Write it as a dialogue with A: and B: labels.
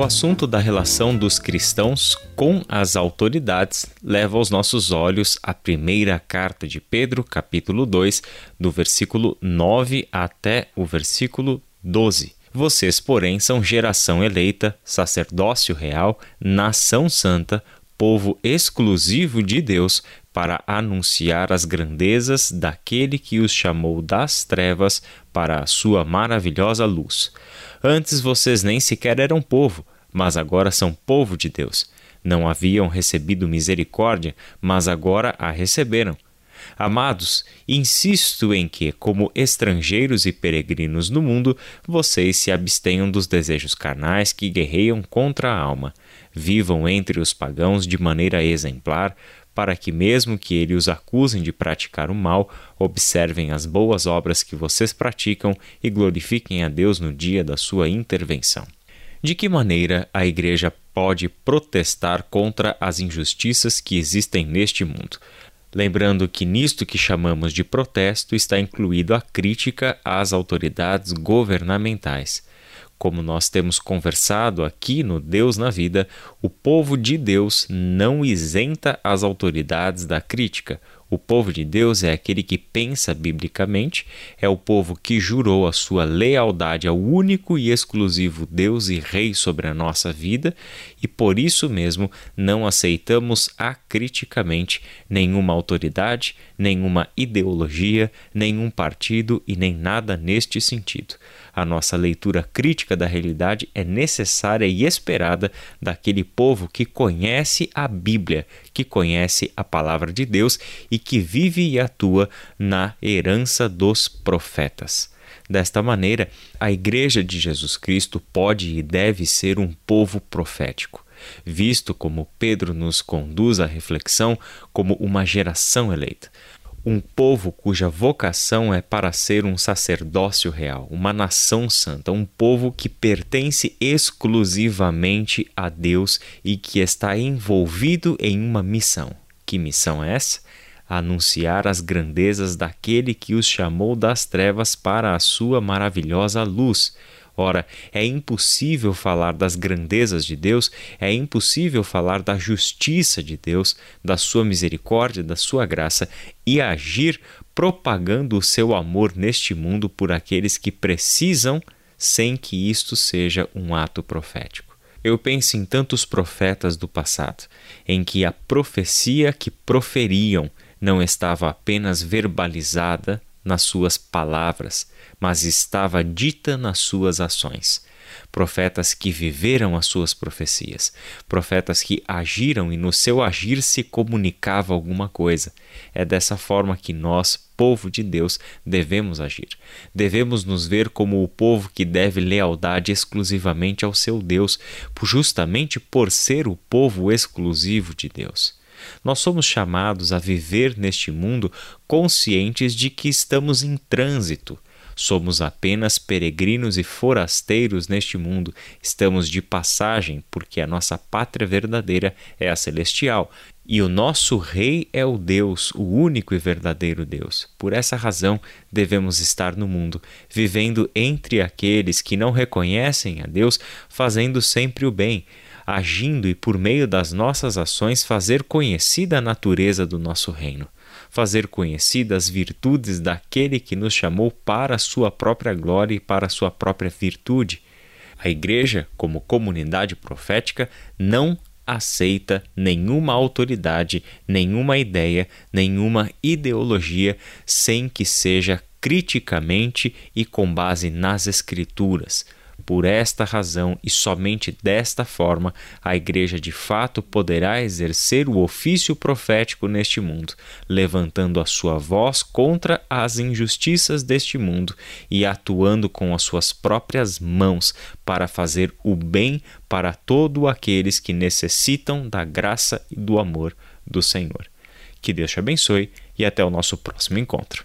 A: O assunto da relação dos cristãos com as autoridades leva os nossos olhos à primeira carta de Pedro, capítulo 2, do versículo 9 até o versículo 12. Vocês, porém, são geração eleita, sacerdócio real, nação santa, povo exclusivo de Deus, para anunciar as grandezas daquele que os chamou das trevas para a sua maravilhosa luz. Antes vocês nem sequer eram povo, mas agora são povo de Deus. Não haviam recebido misericórdia, mas agora a receberam. Amados, insisto em que, como estrangeiros e peregrinos no mundo, vocês se abstenham dos desejos carnais que guerreiam contra a alma. Vivam entre os pagãos de maneira exemplar, para que, mesmo que eles os acusem de praticar o mal, observem as boas obras que vocês praticam e glorifiquem a Deus no dia da sua intervenção. De que maneira a Igreja pode protestar contra as injustiças que existem neste mundo? Lembrando que nisto que chamamos de protesto está incluído a crítica às autoridades governamentais. Como nós temos conversado aqui no Deus na Vida, o povo de Deus não isenta as autoridades da crítica. O povo de Deus é aquele que pensa biblicamente, é o povo que jurou a sua lealdade ao único e exclusivo Deus e Rei sobre a nossa vida, e por isso mesmo não aceitamos acriticamente nenhuma autoridade, nenhuma ideologia, nenhum partido e nem nada neste sentido. A nossa leitura crítica da realidade é necessária e esperada daquele povo que conhece a Bíblia, que conhece a palavra de Deus e que vive e atua na herança dos profetas. Desta maneira, a Igreja de Jesus Cristo pode e deve ser um povo profético, visto como Pedro nos conduz à reflexão como uma geração eleita um povo cuja vocação é para ser um sacerdócio real, uma nação santa, um povo que pertence exclusivamente a Deus e que está envolvido em uma missão. Que missão é essa? Anunciar as grandezas daquele que os chamou das trevas para a sua maravilhosa luz Ora, é impossível falar das grandezas de Deus, é impossível falar da justiça de Deus, da sua misericórdia, da sua graça e agir propagando o seu amor neste mundo por aqueles que precisam, sem que isto seja um ato profético. Eu penso em tantos profetas do passado, em que a profecia que proferiam não estava apenas verbalizada, nas suas palavras, mas estava dita nas suas ações. Profetas que viveram as suas profecias, profetas que agiram e no seu agir se comunicava alguma coisa. É dessa forma que nós, povo de Deus, devemos agir. Devemos nos ver como o povo que deve lealdade exclusivamente ao seu Deus, justamente por ser o povo exclusivo de Deus. Nós somos chamados a viver neste mundo conscientes de que estamos em trânsito. Somos apenas peregrinos e forasteiros neste mundo, estamos de passagem, porque a nossa pátria verdadeira é a celestial e o nosso Rei é o Deus, o único e verdadeiro Deus. Por essa razão, devemos estar no mundo, vivendo entre aqueles que não reconhecem a Deus, fazendo sempre o bem agindo e por meio das nossas ações fazer conhecida a natureza do nosso reino, fazer conhecidas as virtudes daquele que nos chamou para a sua própria glória e para a sua própria virtude. A Igreja, como comunidade profética, não aceita nenhuma autoridade, nenhuma ideia, nenhuma ideologia sem que seja criticamente e com base nas Escrituras por esta razão e somente desta forma, a Igreja de fato poderá exercer o ofício profético neste mundo, levantando a sua voz contra as injustiças deste mundo e atuando com as suas próprias mãos para fazer o bem para todos aqueles que necessitam da graça e do amor do Senhor. Que Deus te abençoe e até o nosso próximo encontro.